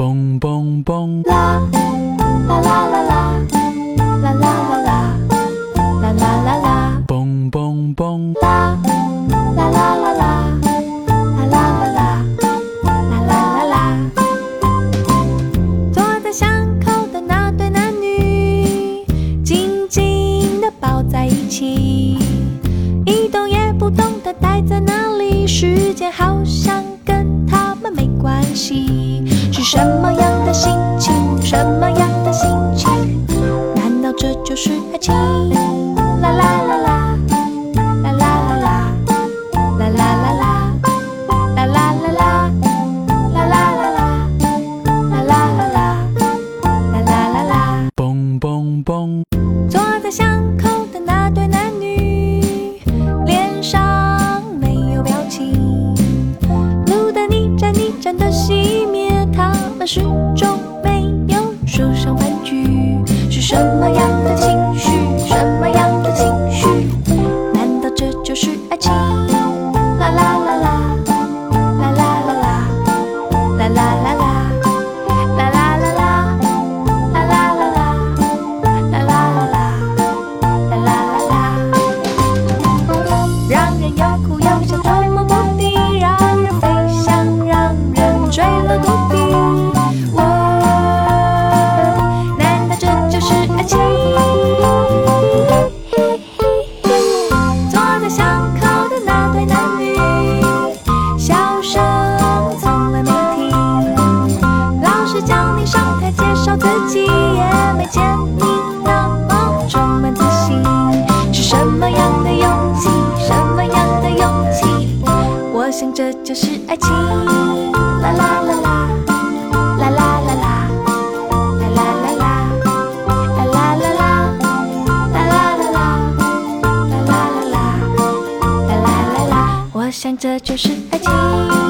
蹦蹦蹦，啦啦啦啦啦，啦啦啦啦，啦啦啦啦，蹦蹦蹦，啦啦啦啦啦，啦啦啦啦，啦啦啦啦。坐在巷口的那对男女，紧紧地抱在一起，一动也不动地待在那里，时间好像跟他们没关系。是什么样的心情？什么样的心情？难道这就是爱情？啦啦啦啦，啦啦啦啦，啦啦啦啦，啦啦啦啦，啦啦啦啦，啦啦啦啦，啦啦啦啦。蹦蹦蹦，坐在巷口始终没有说上半句。是什么样的上台介绍自己，也没见你那么充满自信。是什么样的勇气？什么样的勇气？我想这就是爱情。啦啦啦啦，啦啦啦啦，啦啦啦啦，啦啦啦啦，啦啦啦啦，啦啦啦啦，啦啦啦啦。我想这就是爱情。